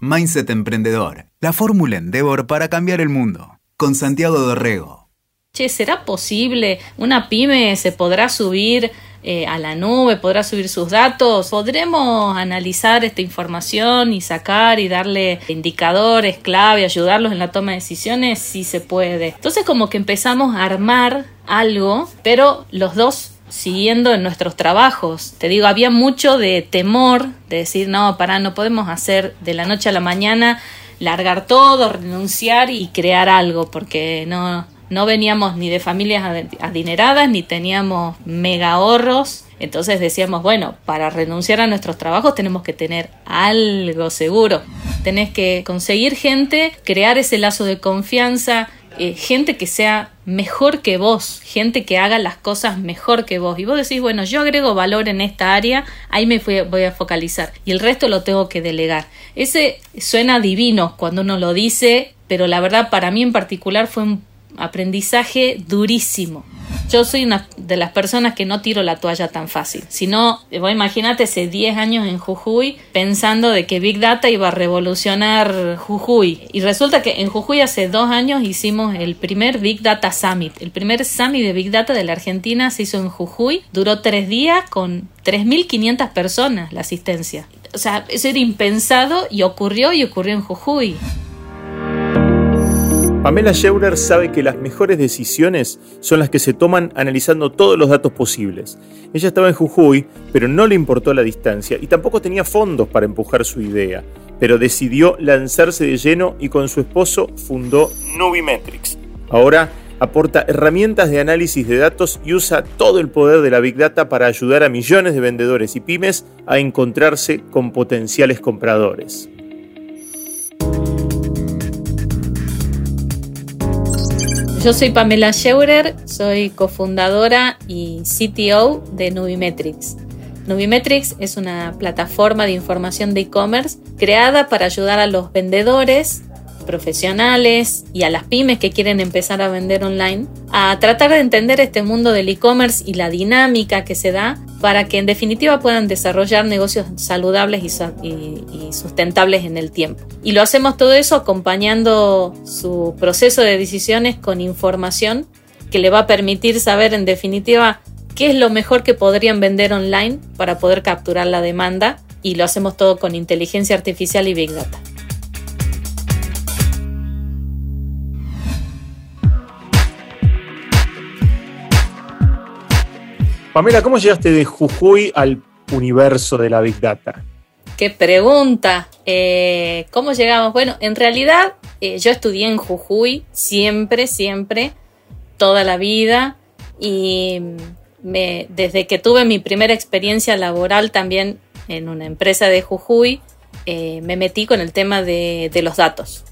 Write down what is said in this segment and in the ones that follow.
Mindset Emprendedor, la fórmula Endeavor para cambiar el mundo. Con Santiago Dorrego. Che, ¿será posible? ¿Una pyme se podrá subir eh, a la nube? ¿Podrá subir sus datos? ¿Podremos analizar esta información y sacar y darle indicadores clave, ayudarlos en la toma de decisiones? Sí se puede. Entonces como que empezamos a armar algo, pero los dos siguiendo en nuestros trabajos. Te digo, había mucho de temor, de decir, no, para, no podemos hacer de la noche a la mañana, largar todo, renunciar y crear algo, porque no, no veníamos ni de familias adineradas, ni teníamos mega ahorros. Entonces decíamos, bueno, para renunciar a nuestros trabajos tenemos que tener algo seguro. Tenés que conseguir gente, crear ese lazo de confianza, eh, gente que sea mejor que vos, gente que haga las cosas mejor que vos. Y vos decís, bueno, yo agrego valor en esta área, ahí me voy a focalizar. Y el resto lo tengo que delegar. Ese suena divino cuando uno lo dice, pero la verdad para mí en particular fue un aprendizaje durísimo. Yo soy una de las personas que no tiro la toalla tan fácil. Si no, vos imagínate hace 10 años en Jujuy pensando de que Big Data iba a revolucionar Jujuy. Y resulta que en Jujuy hace dos años hicimos el primer Big Data Summit. El primer Summit de Big Data de la Argentina se hizo en Jujuy. Duró tres días con 3.500 personas la asistencia. O sea, eso era impensado y ocurrió y ocurrió en Jujuy. Pamela Scheurer sabe que las mejores decisiones son las que se toman analizando todos los datos posibles. Ella estaba en Jujuy, pero no le importó la distancia y tampoco tenía fondos para empujar su idea, pero decidió lanzarse de lleno y con su esposo fundó Nubimetrics. Ahora aporta herramientas de análisis de datos y usa todo el poder de la Big Data para ayudar a millones de vendedores y pymes a encontrarse con potenciales compradores. Yo soy Pamela Scheurer, soy cofundadora y CTO de Nubimetrics. Nubimetrics es una plataforma de información de e-commerce creada para ayudar a los vendedores profesionales y a las pymes que quieren empezar a vender online a tratar de entender este mundo del e-commerce y la dinámica que se da para que en definitiva puedan desarrollar negocios saludables y, sustentables en el tiempo. Y lo hacemos todo eso acompañando su proceso de decisiones con información que le va a permitir saber en definitiva qué es lo mejor que podrían vender online para poder capturar la demanda y lo hacemos todo con inteligencia artificial y big data. Pamela, ¿cómo llegaste de Jujuy al universo de la Big Data? Qué pregunta. Eh, ¿Cómo llegamos? Bueno, en realidad eh, yo estudié en Jujuy siempre, siempre, toda la vida. Y desde que tuve mi primera experiencia laboral también en una empresa de Jujuy, eh, me metí con el tema de, los datos.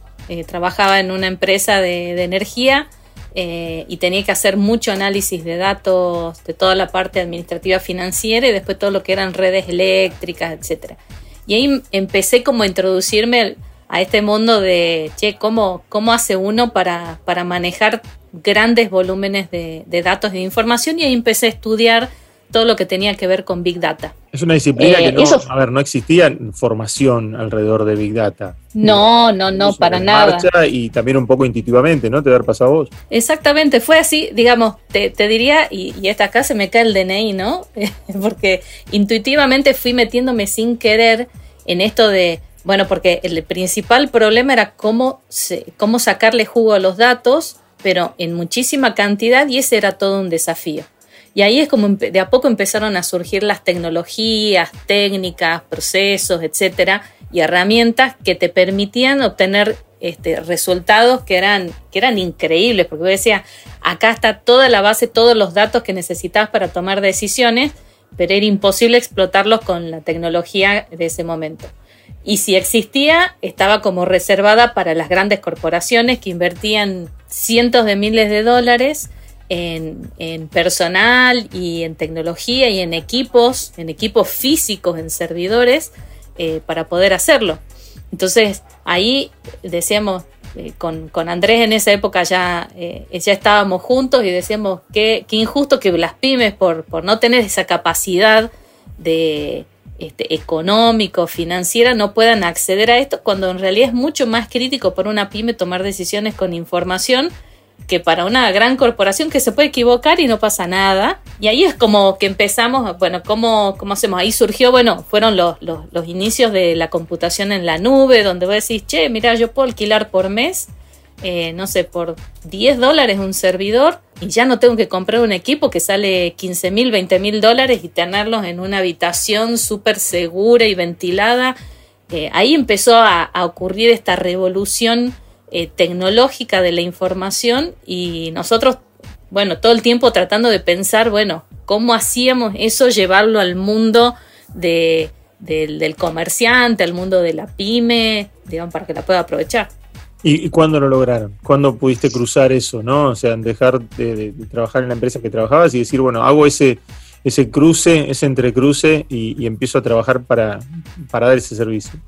trabajaba en una empresa de energía eh, y tenía que hacer mucho análisis de datos de toda la parte administrativa financiera y después todo lo que eran redes eléctricas, etc. Y ahí empecé como a introducirme a este mundo de, che, ¿cómo, cómo hace uno para, para manejar grandes volúmenes de, de datos y de información? Y ahí empecé a estudiar todo lo que tenía que ver con Big Data. Es una disciplina que eh, no, a ver, no existía formación alrededor de Big Data. No, no, no, para nada. Y también un poco intuitivamente, ¿no? Te haber pasado vos. Exactamente, fue así, digamos, te, diría, y, y esta acá se me cae el DNI, ¿no? porque intuitivamente fui metiéndome sin querer en esto de, bueno, porque el principal problema era cómo, cómo sacarle jugo a los datos, pero en muchísima cantidad, y ese era todo un desafío. Y ahí es como de a poco empezaron a surgir las tecnologías, técnicas, procesos, etcétera, y herramientas que te permitían obtener este, resultados que eran, que eran increíbles, porque yo decía, acá está toda la base, todos los datos que necesitabas para tomar decisiones, pero era imposible explotarlos con la tecnología de ese momento. Y si existía, estaba como reservada para las grandes corporaciones que invertían cientos de miles de dólares en, personal y en tecnología y en equipos, en equipos físicos, en servidores, eh, para poder hacerlo. Entonces ahí decíamos, eh, con, Andrés en esa época ya, eh, ya estábamos juntos y decíamos qué, injusto que las pymes por, por no tener esa capacidad de, este, económico, financiera, no puedan acceder a esto, cuando en realidad es mucho más crítico para una pyme tomar decisiones con información que para una gran corporación que se puede equivocar y no pasa nada. Y ahí es como que empezamos, bueno, ¿cómo, cómo hacemos? Ahí surgió, bueno, fueron los, los, los inicios de la computación en la nube, donde vos decís, che, mira, yo puedo alquilar por mes eh, no sé, por 10 dólares un servidor y ya no tengo que comprar un equipo que sale 15 mil, 20 mil dólares y tenerlos en una habitación súper segura y ventilada. Eh, ahí empezó a, ocurrir esta revolución eh, tecnológica de la información y nosotros, bueno, todo el tiempo tratando de pensar, bueno, ¿cómo hacíamos eso, llevarlo al mundo de, del comerciante, al mundo de la pyme, digamos, para que la pueda aprovechar? ¿Y, cuándo lo lograron? ¿Cuándo pudiste cruzar eso, no? O sea, dejar de, trabajar en la empresa que trabajabas y decir, bueno, hago ese, ese cruce, ese entrecruce y, empiezo a trabajar para, para dar ese servicio.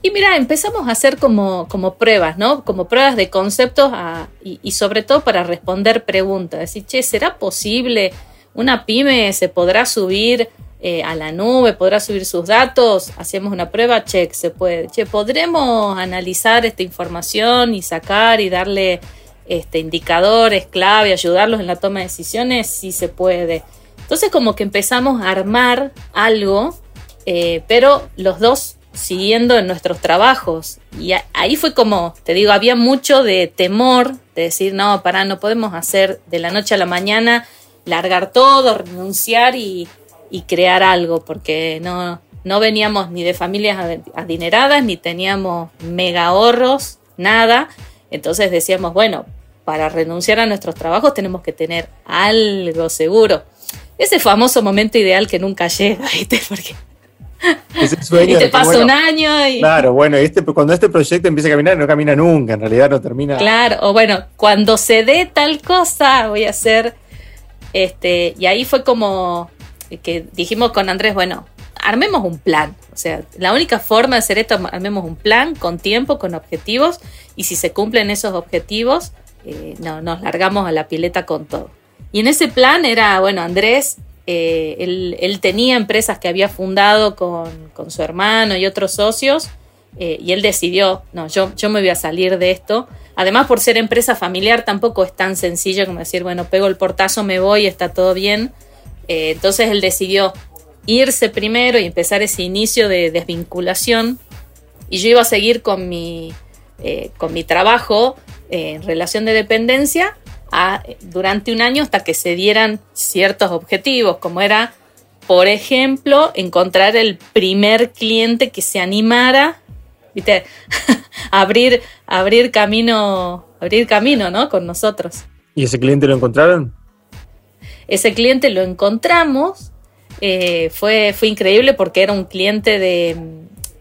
Y mira, empezamos a hacer como, como pruebas, ¿no? Como pruebas de conceptos y, sobre todo para responder preguntas. Decir, che, ¿será posible? ¿Una pyme se podrá subir eh, a la nube, podrá subir sus datos, hacemos una prueba, check, se puede. Che, podremos analizar esta información y sacar y darle este, indicadores clave, ayudarlos en la toma de decisiones, si se puede. Entonces como que empezamos a armar algo, eh, pero los dos siguiendo en nuestros trabajos. Y ahí fue como, te digo, había mucho de temor de decir, no, para, no podemos hacer de la noche a la mañana, largar todo, renunciar y, y crear algo, porque no, no veníamos ni de familias adineradas, ni teníamos mega ahorros, nada. Entonces decíamos, bueno, para renunciar a nuestros trabajos tenemos que tener algo seguro. Ese famoso momento ideal que nunca llega, ¿viste? Porque y te pasa un año y... Claro, bueno, este, cuando este proyecto empieza a caminar, no camina nunca, en realidad no termina. Claro, o bueno, cuando se dé tal cosa, voy a hacer... Este, y ahí fue como que dijimos con Andrés, bueno, armemos un plan. O sea, la única forma de hacer esto, armemos un plan con tiempo, con objetivos, y si se cumplen esos objetivos, eh, no, nos largamos a la pileta con todo. Y en ese plan era, bueno, Andrés, eh, él, tenía empresas que había fundado con, su hermano y otros socios, eh, y él decidió, no, yo, me voy a salir de esto. Además, por ser empresa familiar, tampoco es tan sencillo como decir, bueno, pego el portazo, me voy, está todo bien eh, entonces él decidió irse primero y empezar ese inicio de desvinculación. Y yo iba a seguir con mi, con mi trabajo en relación de dependencia durante un año hasta que se dieran ciertos objetivos, como era, por ejemplo, encontrar el primer cliente que se animara, ¿viste? abrir, abrir camino, abrir camino, ¿no? Con nosotros. ¿Y ese cliente lo encontraron? Ese cliente lo encontramos, eh, fue, fue increíble porque era un cliente de,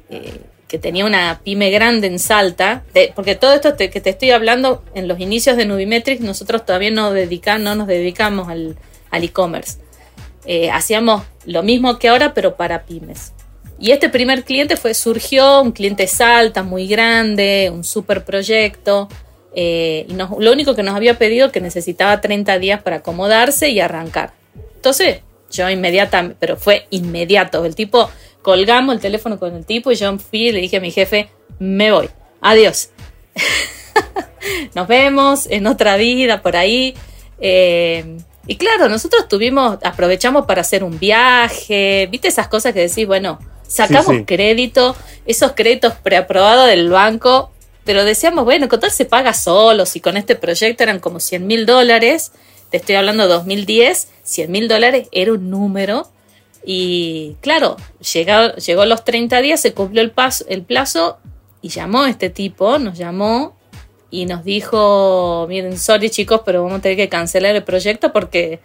eh, que tenía una pyme grande en Salta, porque todo esto que te estoy hablando en los inicios de Nubimetrics, nosotros todavía no, no nos dedicamos al, e-commerce. Eh, hacíamos lo mismo que ahora, pero para pymes. Y este primer cliente fue, surgió, un cliente Salta muy grande, un super proyecto, eh, y lo único que nos había pedido que necesitaba 30 días para acomodarse y arrancar. Entonces, yo inmediatamente, pero fue inmediato. El tipo, colgamos el teléfono con el tipo y yo fui y le dije a mi jefe, me voy, adiós. Nos vemos en otra vida por ahí. Eh, y claro, nosotros tuvimos, aprovechamos para hacer un viaje, viste esas cosas que decís, bueno, sacamos crédito, esos créditos preaprobados del banco, pero decíamos, bueno, con tal se paga solo, si con este proyecto eran como 100 mil dólares, te estoy hablando de 2010, 100 mil dólares era un número. Y claro, llegó, llegó los 30 días, se cumplió el, paso, el plazo y llamó este tipo, nos llamó y nos dijo, miren, sorry chicos, pero vamos a tener que cancelar el proyecto porque,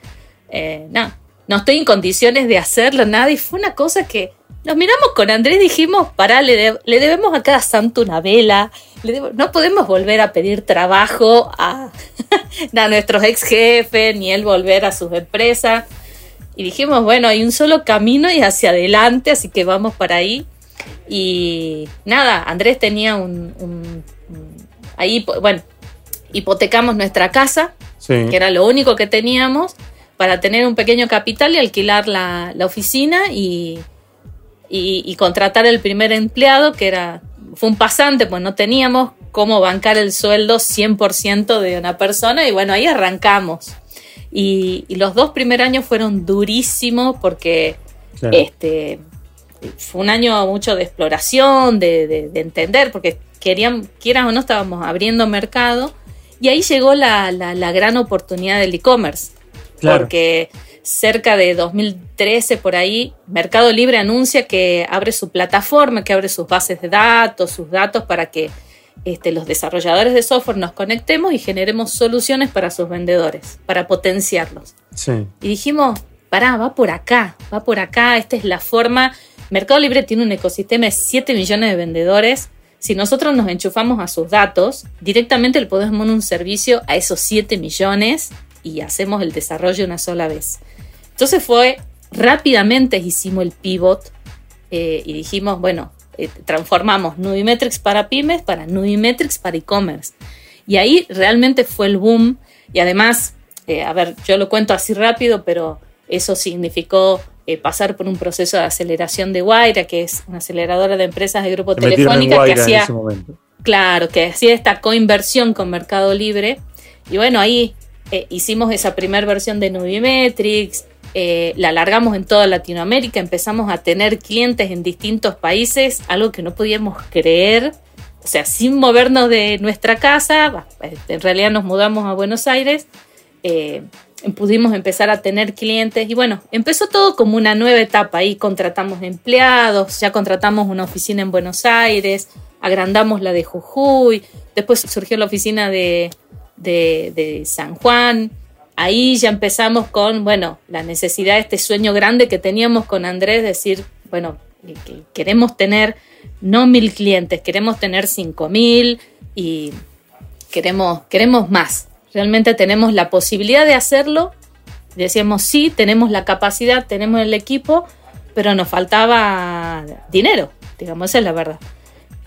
eh, no, no estoy en condiciones de hacerlo, nada. Y fue una cosa que nos miramos con Andrés dijimos, pará, le, le debemos a cada santo una vela, no podemos volver a pedir trabajo a, a nuestros ex jefes, ni él volver a sus empresas. Y dijimos, bueno, hay un solo camino y hacia adelante, así que vamos para ahí. Y nada, Andrés tenía un, ahí, bueno, hipotecamos nuestra casa, que era lo único que teníamos, para tener un pequeño capital y alquilar la, la oficina y, y, contratar el primer empleado, que era, fue un pasante, pues no teníamos cómo bancar el sueldo 100% de una persona y bueno, ahí arrancamos. Y, los dos primeros años fueron durísimos porque este, fue un año mucho de exploración, de, entender, porque querían, quieran o no, estábamos abriendo mercado. Y ahí llegó la, gran oportunidad del e-commerce. Porque cerca de 2013 por ahí, Mercado Libre anuncia que abre su plataforma, que abre sus bases de datos, sus datos para que este, los desarrolladores de software nos conectemos y generemos soluciones para sus vendedores, para potenciarlos. Y dijimos, pará, va por acá, va por acá, esta es la forma. Mercado Libre tiene un ecosistema de 7 millones de vendedores. Si nosotros nos enchufamos a sus datos, directamente le podemos dar un servicio a esos 7 millones y hacemos el desarrollo una sola vez. Entonces fue, rápidamente hicimos el pivot eh, y dijimos, bueno, eh, transformamos Nubimetrics para pymes para Nubimetrics para e-commerce. Y ahí realmente fue el boom y además, eh, a ver, yo lo cuento así rápido, pero eso significó pasar por un proceso de aceleración de Guaira, que es una aceleradora de empresas de grupo telefónica que hacía, claro, que hacía esta coinversión con Mercado Libre. Y bueno, ahí hicimos esa primera versión de Nubimetrics, eh, la alargamos en toda Latinoamérica, empezamos a tener clientes en distintos países, algo que no podíamos creer, o sea, sin movernos de nuestra casa, en realidad nos mudamos a Buenos Aires, eh, pudimos empezar a tener clientes y bueno, empezó todo como una nueva etapa, ahí contratamos empleados, ya contratamos una oficina en Buenos Aires, agrandamos la de Jujuy, después surgió la oficina de, de San Juan, ahí ya empezamos con, bueno, la necesidad, este sueño grande que teníamos con Andrés, decir, bueno, queremos tener no mil clientes, queremos tener cinco mil y queremos, queremos más. Realmente tenemos la posibilidad de hacerlo. Decíamos, sí, tenemos la capacidad, tenemos el equipo, pero nos faltaba dinero, digamos, esa es la verdad.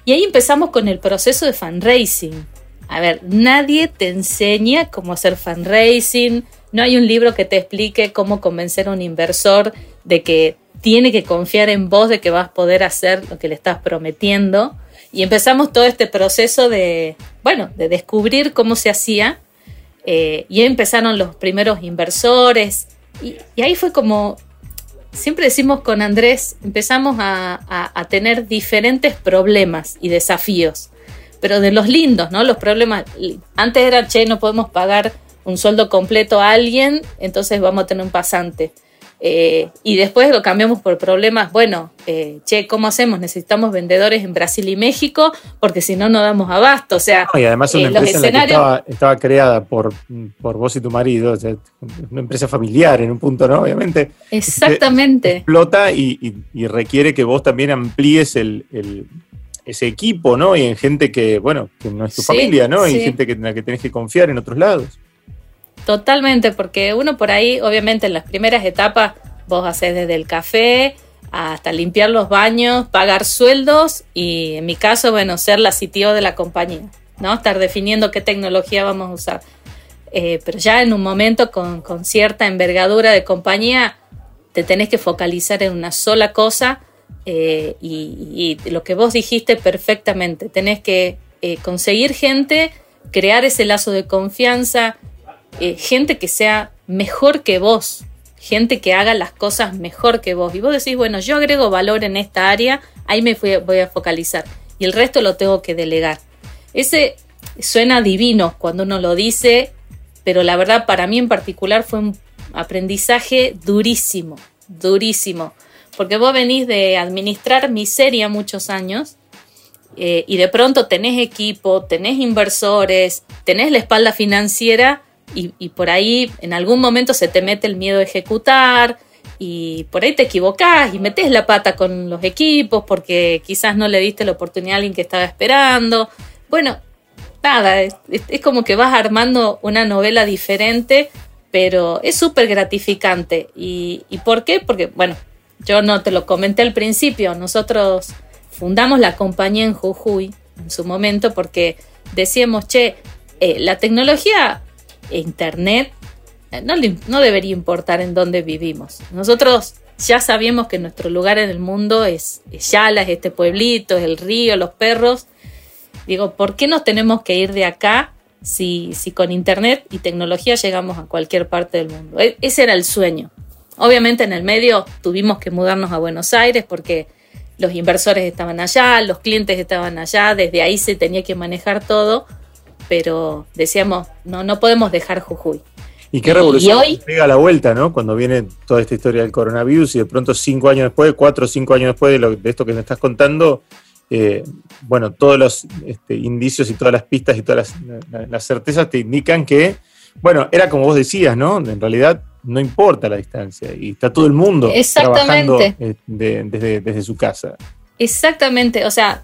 Y ahí empezamos con el proceso de fundraising. A ver, nadie te enseña cómo hacer fundraising, no hay un libro que te explique cómo convencer a un inversor de que tiene que confiar en vos, de que vas a poder hacer lo que le estás prometiendo. Y empezamos todo este proceso de, bueno, de descubrir cómo se hacía. Eh, y empezaron los primeros inversores. Y, ahí fue como, siempre decimos con Andrés, empezamos a tener diferentes problemas y desafíos pero de los lindos, ¿no? Los problemas, antes era, che, no podemos pagar un sueldo completo a alguien, entonces vamos a tener un pasante. Eh, y después lo cambiamos por problemas, bueno, eh, che, ¿cómo hacemos? Necesitamos vendedores en Brasil y México porque si no, no damos abasto. O sea, y además una eh, empresa que estaba, creada por, por vos y tu marido, o sea, una empresa familiar en un punto, ¿no? Obviamente. Exactamente. Explota y, requiere que vos también amplíes el, ese equipo, ¿no? Y en gente que, bueno, que no es tu familia, ¿no? Y gente que, en la que tenés que confiar en otros lados. Totalmente, porque uno por ahí, obviamente en las primeras etapas, vos haces desde el café hasta limpiar los baños, pagar sueldos y en mi caso, bueno, ser la CTO de la compañía, ¿no? Estar definiendo qué tecnología vamos a usar. Eh, pero ya en un momento con, con cierta envergadura de compañía, te tenés que focalizar en una sola cosa eh, y, lo que vos dijiste perfectamente, tenés que eh, conseguir gente, crear ese lazo de confianza, eh, gente que sea mejor que vos, gente que haga las cosas mejor que vos. Y vos decís, bueno, yo agrego valor en esta área, ahí me voy a focalizar y el resto lo tengo que delegar. Ese suena divino cuando uno lo dice, pero la verdad para mí en particular fue un aprendizaje durísimo, durísimo porque vos venís de administrar miseria muchos años eh, y de pronto tenés equipo, tenés inversores, tenés la espalda financiera y, por ahí en algún momento se te mete el miedo a ejecutar y por ahí te equivocás y metes la pata con los equipos porque quizás no le diste la oportunidad a alguien que estaba esperando. Bueno, nada, es, como que vas armando una novela diferente, pero es súper gratificante. ¿Y, ¿Y por qué? Porque, bueno, yo no te lo comenté al principio, nosotros fundamos la compañía en Jujuy en su momento porque decíamos, che, eh, la tecnología e Internet eh, no, debería importar en dónde vivimos. Nosotros ya sabíamos que nuestro lugar en el mundo es, es Yala, es este pueblito, es el río, los perros. Digo, ¿por qué nos tenemos que ir de acá si, si con internet y tecnología llegamos a cualquier parte del mundo? E, ese era el sueño. Obviamente en el medio tuvimos que mudarnos a Buenos Aires porque los inversores estaban allá, los clientes estaban allá, desde ahí se tenía que manejar todo, pero decíamos, no, no podemos dejar Jujuy. Y qué revolución y hoy, pega la vuelta, ¿no? Cuando viene toda esta historia del coronavirus y de pronto cinco años después, cuatro o cinco años después de, esto que me estás contando, eh, bueno, todos los este, indicios y todas las pistas y todas las, certezas te indican que, bueno, era como vos decías, ¿no? En realidad no importa la distancia y está todo el mundo trabajando eh, desde, desde su casa. Exactamente, o sea,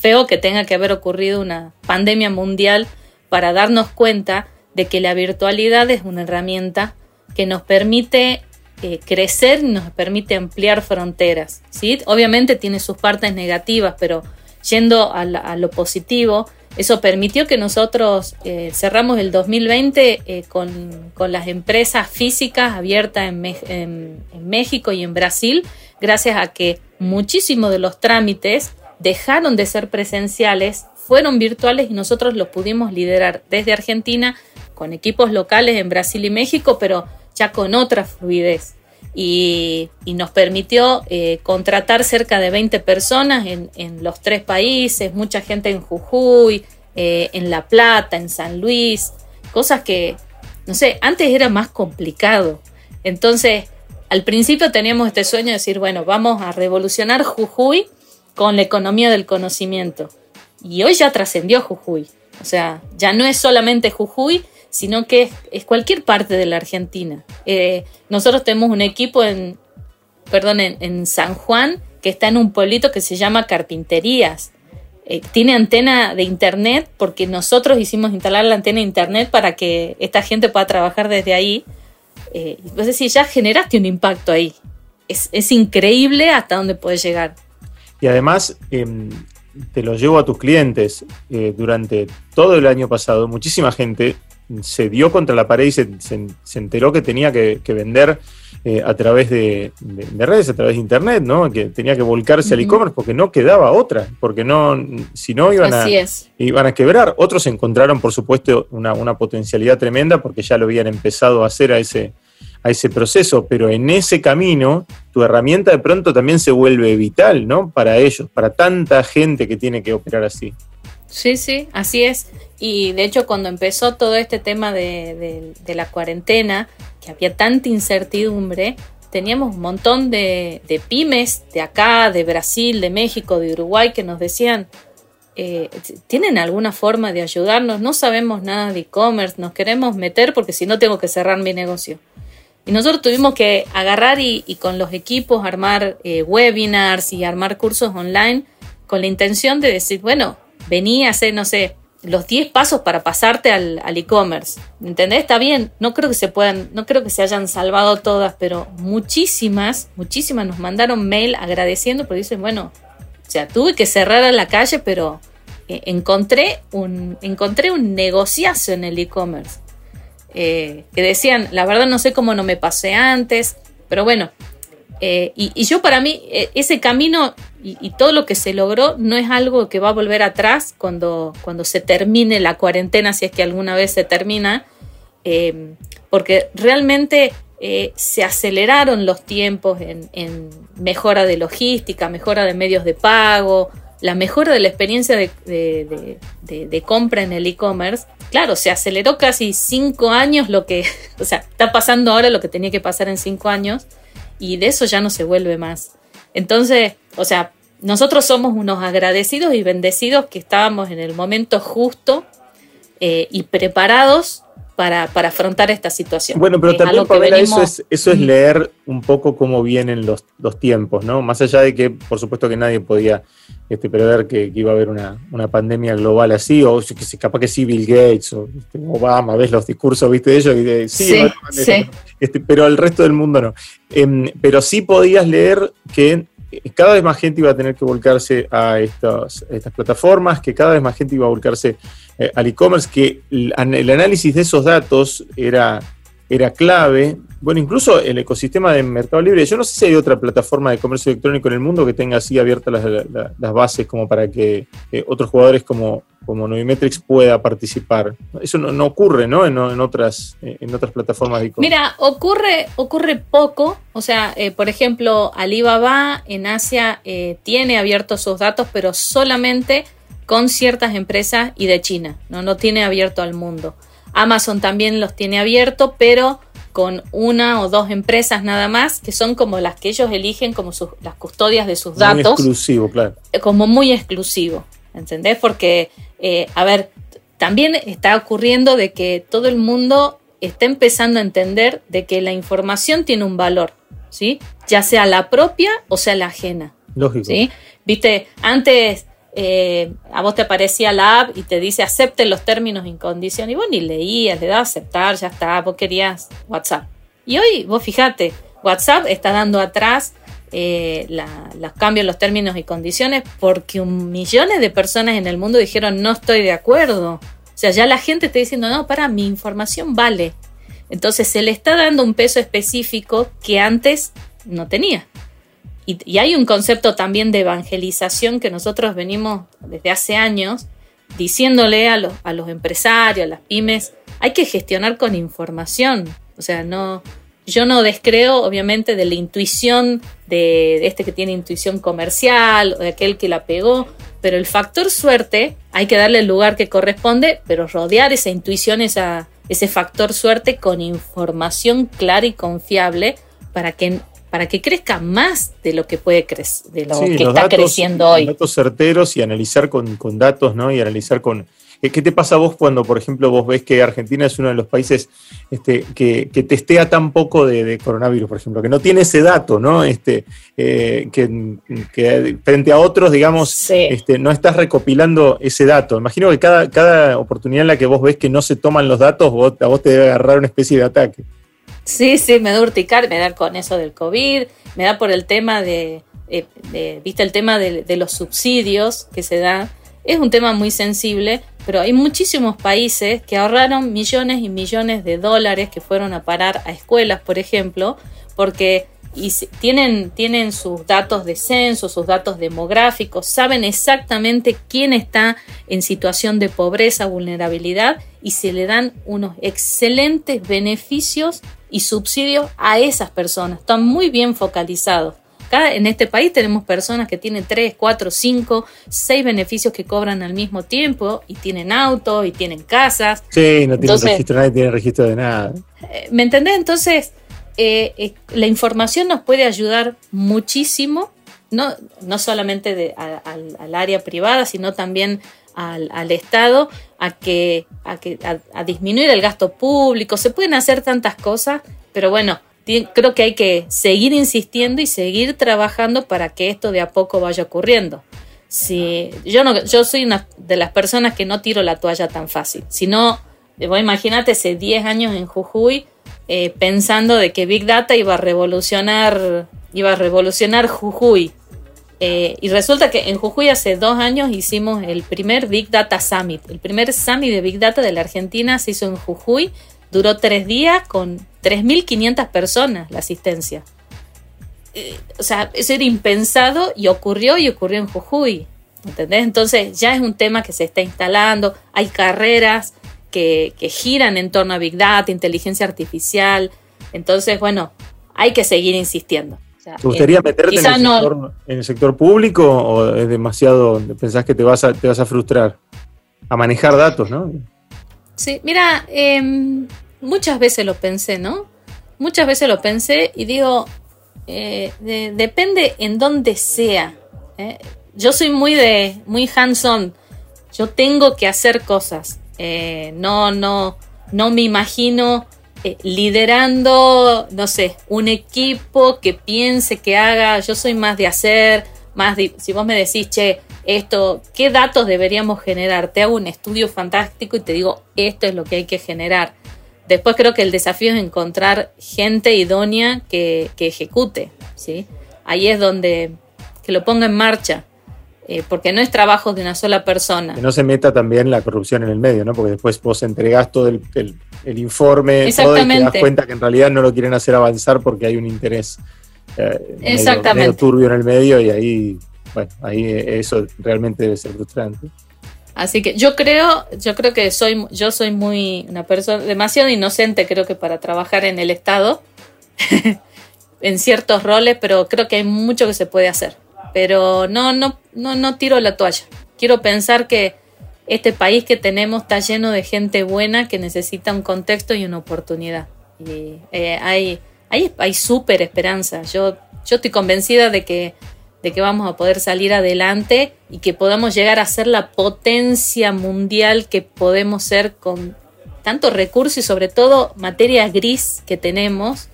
feo que tenga que haber ocurrido una pandemia mundial para darnos cuenta de que la virtualidad es una herramienta que nos permite eh, crecer y nos permite ampliar fronteras. ¿sí? Obviamente tiene sus partes negativas, pero yendo a, lo positivo, eso permitió que nosotros eh, cerramos el 2020 eh, con, las empresas físicas abiertas en, en, México y en Brasil, gracias a que muchísimos de los trámites dejaron de ser presenciales, fueron virtuales y nosotros los pudimos liderar desde Argentina con equipos locales en Brasil y México, pero ya con otra fluidez. Y, nos permitió eh, contratar cerca de 20 personas en, los tres países, mucha gente en Jujuy, eh, en La Plata, en San Luis, cosas que, no sé, antes era más complicado. Entonces, al principio teníamos este sueño de decir, bueno, vamos a revolucionar Jujuy con la economía del conocimiento. Y hoy ya trascendió Jujuy. O sea, ya no es solamente Jujuy, sino que es, cualquier parte de la Argentina. Eh, nosotros tenemos un equipo en, perdón, en, San Juan que está en un pueblito que se llama Carpinterías. Eh, tiene antena de internet porque nosotros hicimos instalar la antena de internet para que esta gente pueda trabajar desde ahí. Eh, es decir, ya generaste un impacto ahí. Es, increíble hasta dónde puedes llegar. Y además, em, te lo llevo a tus clientes. durante todo el año pasado, muchísima gente se dio contra la pared y se, enteró que tenía que, vender eh, a través de, redes, a través de internet, ¿no? Que tenía que volcarse al e-commerce porque no quedaba otra, porque no, si no iban a, iban a quebrar. Otros encontraron, por supuesto, una, potencialidad tremenda porque ya lo habían empezado a hacer a ese, a ese proceso, pero en ese camino tu herramienta de pronto también se vuelve vital, ¿no? Para ellos, para tanta gente que tiene que operar así. Sí, sí, así es. Y de hecho cuando empezó todo este tema de, la cuarentena, que había tanta incertidumbre, teníamos un montón de, pymes de acá, de Brasil, de México, de Uruguay, que nos decían, eh, ¿tienen alguna forma de ayudarnos? No sabemos nada de e-commerce, nos queremos meter porque si no tengo que cerrar mi negocio. Y nosotros tuvimos que agarrar y, con los equipos armar eh, webinars y armar cursos online con la intención de decir, bueno, venía a hacer, no sé, los 10 pasos para pasarte al, e-commerce. ¿Entendés? Está bien, no creo que se puedan, no creo que se hayan salvado todas, pero muchísimas, muchísimas nos mandaron mail agradeciendo porque dicen, bueno, o sea, tuve que cerrar a la calle, pero eh, encontré, un, encontré un negociazo en el e-commerce. Eh, que decían, la verdad no sé cómo no me pasé antes, pero bueno, eh, y, yo para mí, e, ese camino y, todo lo que se logró no es algo que va a volver atrás cuando, cuando se termine la cuarentena, si es que alguna vez se termina, em, porque realmente eh, se aceleraron los tiempos en, mejora de logística, mejora de medios de pago, la mejora de la experiencia de, de compra en el e-commerce. Claro, se aceleró casi cinco años lo que, o sea, está pasando ahora lo que tenía que pasar en cinco años y de eso ya no se vuelve más. Entonces, o sea, nosotros somos unos agradecidos y bendecidos que estábamos en el momento justo eh, y preparados para, afrontar esta situación. Bueno, pero también, Pamela, eso, es, eso es leer un poco cómo vienen los, los, tiempos, ¿no? Más allá de que, por supuesto, que nadie podía este, prever que, iba a haber una, pandemia global así, o que capaz que sí Bill Gates o este, Obama, ves los discursos, viste, de ellos, y de, sí, sí, Este, pero el resto del mundo no. Em, pero sí podías leer que cada vez más gente iba a tener que volcarse a estas, estas plataformas, que cada vez más gente iba a volcarse eh, al e-commerce, que el, análisis de esos datos era, era clave Bueno, incluso el ecosistema de Mercado Libre, yo no sé si hay otra plataforma de comercio electrónico en el mundo que tenga así abiertas las, bases como para que eh, otros jugadores como, como Novimetrix pueda participar. Eso no, ocurre, ¿no? En, otras, en otras plataformas de e-commerce. Mira, ocurre, ocurre poco. O sea, eh, por ejemplo, Alibaba en Asia eh, tiene abiertos sus datos, pero solamente con ciertas empresas y de China. No, no tiene abierto al mundo. Amazon también los tiene abierto, pero con una o dos empresas nada más, que son como las que ellos eligen como las custodias de sus datos. Muy exclusivo, claro. Eh, como muy exclusivo, ¿entendés? Porque, eh, a ver, también está ocurriendo de que todo el mundo está empezando a entender de que la información tiene un valor, ¿sí? Ya sea la propia o sea la ajena. Lógico. ¿sí? Viste, antes eh, a vos te aparecía la app y te dice acepte los términos y condiciones y vos ni leías, le das a aceptar, ya está, vos querías WhatsApp. Y hoy vos fijate, WhatsApp está dando atrás eh, los cambios en los términos y condiciones porque un, millones de personas en el mundo dijeron no estoy de acuerdo. O sea, ya la gente está diciendo no, para, mi información vale. Entonces se le está dando un peso específico que antes no tenía. Y, hay un concepto también de evangelización que nosotros venimos desde hace años diciéndole a los, a los empresarios, a las pymes, hay que gestionar con información. O sea, no, yo no descreo, obviamente, de la intuición de, este que tiene intuición comercial o de aquel que la pegó, pero el factor suerte hay que darle el lugar que corresponde, pero rodear esa intuición, esa, ese factor suerte con información clara y confiable para que para que crezca más de lo que puede crecer, de lo que está creciendo hoy. Datos certeros y analizar con, datos, ¿no? Y analizar con. ¿Qué te pasa a vos cuando, por ejemplo, vos ves que Argentina es uno de los países este, que, testea tan poco de, coronavirus, por ejemplo, que no tiene ese dato, ¿no? Este, eh, que, frente a otros, digamos, este, no estás recopilando ese dato. Imagino que cada, cada oportunidad en la que vos ves que no se toman los datos, a vos te debe agarrar una especie de ataque. Sí, sí, me da urticar, me da con eso del COVID, me da por el tema de, eh, viste, el tema de, los subsidios que se da. Es un tema muy sensible, pero hay muchísimos países que ahorraron millones y millones de dólares que fueron a parar a escuelas, por ejemplo, porque y tienen, tienen sus datos de censo, sus datos demográficos, saben exactamente quién está en situación de pobreza, vulnerabilidad y se le dan unos excelentes beneficios y subsidios a esas personas. Están muy bien focalizados. Acá en este país tenemos personas que tienen 3, 4, 5, 6 beneficios que cobran al mismo tiempo y tienen autos y tienen casas. Sí, no tienen registro, nadie tiene registro de nada. Eh, ¿Me entendés? Entonces, eh, eh, la información nos puede ayudar muchísimo, no, no solamente al, área privada, sino también al, Estado a, que, a, que a, disminuir el gasto público. Se pueden hacer tantas cosas, pero bueno, creo que hay que seguir insistiendo y seguir trabajando para que esto de a poco vaya ocurriendo. Si, yo, no, yo soy una de las personas que no tiro la toalla tan fácil. Si no, imagínate, hace 10 años en Jujuy eh, pensando de que Big Data iba a revolucionar, iba a revolucionar Jujuy. Eh, y resulta que en Jujuy hace dos años hicimos el primer Big Data Summit. El primer Summit de Big Data de la Argentina se hizo en Jujuy. Duró tres días con 3.500 personas la asistencia. Eh, o sea, eso era impensado y ocurrió y ocurrió en Jujuy. ¿Entendés? Entonces ya es un tema que se está instalando. Hay carreras que, giran en torno a Big Data, inteligencia artificial. Entonces, bueno, hay que seguir insistiendo. ¿Te gustaría meterte en el, sector, público o es demasiado, pensás que te vas a, te vas a frustrar? A manejar datos, ¿no? Sí, mira, em, muchas veces lo pensé, ¿no? Muchas veces lo pensé y digo, eh, depende en dónde sea. ¿eh? Yo soy muy de, muy hands-on. Yo tengo que hacer cosas. Eh, no, no, no me imagino eh, liderando, no sé, un equipo que piense, que haga. Yo soy más de hacer, más de, si vos me decís, che, esto, ¿qué datos deberíamos generar? Te hago un estudio fantástico y te digo, esto es lo que hay que generar. Después creo que el desafío es encontrar gente idónea que, que ejecute, ¿sí? Ahí es donde, que lo ponga en marcha. Eh, porque no es trabajo de una sola persona. Que no se meta también la corrupción en el medio, ¿no? Porque después vos entregás todo el, informe todo y te das cuenta que en realidad no lo quieren hacer avanzar porque hay un interés eh, Exactamente. turbio en el medio y ahí, bueno, ahí eso realmente debe ser frustrante. Así que yo creo, yo creo que soy, yo soy muy una persona demasiado inocente, creo que para trabajar en el Estado, en ciertos roles, pero creo que hay mucho que se puede hacer. Pero no, no, no, no tiro la toalla. Quiero pensar que este país que tenemos está lleno de gente buena que necesita un contexto y una oportunidad. Y eh, hay, hay, hay súper esperanza. Yo, yo estoy convencida de que de que vamos a poder salir adelante y que podamos llegar a ser la potencia mundial que podemos ser con tanto recursos y sobre todo materia gris que tenemos,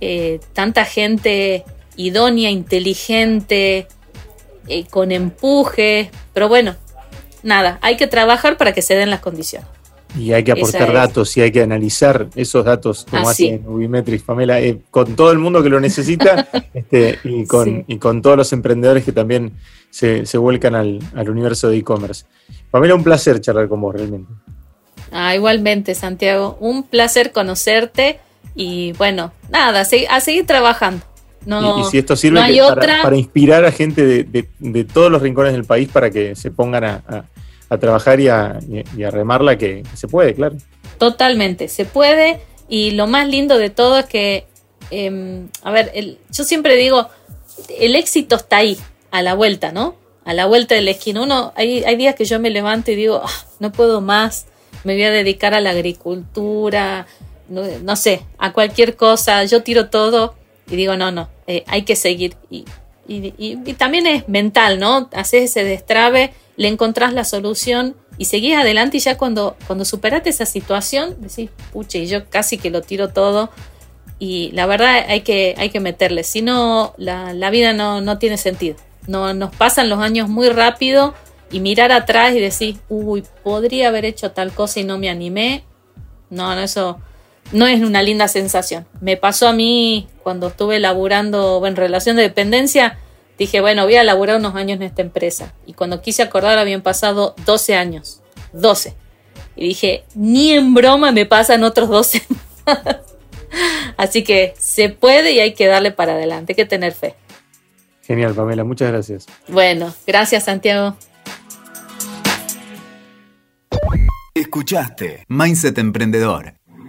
eh, tanta gente idónea, inteligente, eh, con empuje, pero bueno, nada, hay que trabajar para que se den las condiciones. Y hay que aportar datos y hay que analizar esos datos, como hace Ubimetrics, Pamela, eh, con todo el mundo que lo necesita este, y, con, y con todos los emprendedores que también se, vuelcan al, universo de e-commerce. Pamela, un placer charlar con vos realmente. Ah, igualmente, Santiago, un placer conocerte y bueno, nada, a seguir trabajando. No, y, si esto sirve para, inspirar a gente de, todos los rincones del país para que se pongan a a trabajar y a, remarla que, se puede, claro. Totalmente, se puede y lo más lindo de todo es que, em, a ver, yo siempre digo, el éxito está ahí, a la vuelta, ¿no? A la vuelta del esquina. Uno, hay, hay días que yo me levanto y digo, ah, no puedo más, me voy a dedicar a la agricultura, no, sé, a cualquier cosa, yo tiro todo y digo, no, no, eh, hay que seguir. Y, y, también es mental, ¿no? Haces ese destrabe le encontrás la solución y seguís adelante y ya cuando, cuando superaste esa situación, decís, puche, y yo casi que lo tiro todo y la verdad hay que, hay que meterle, si no, la, vida no, no, tiene sentido. No, nos pasan los años muy rápido y mirar atrás y decir, uy, podría haber hecho tal cosa y no me animé. No, no, eso no es una linda sensación. Me pasó a mí cuando estuve laburando en relación de dependencia, dije, bueno, voy a laburar unos años en esta empresa. Y cuando quise acordar habían pasado 12 años. 12. Y dije, ni en broma me pasan otros 12. Así que se puede y hay que darle para adelante, hay que tener fe. Genial, Pamela, muchas gracias. Bueno, gracias, Santiago. Escuchaste Mindset Emprendedor.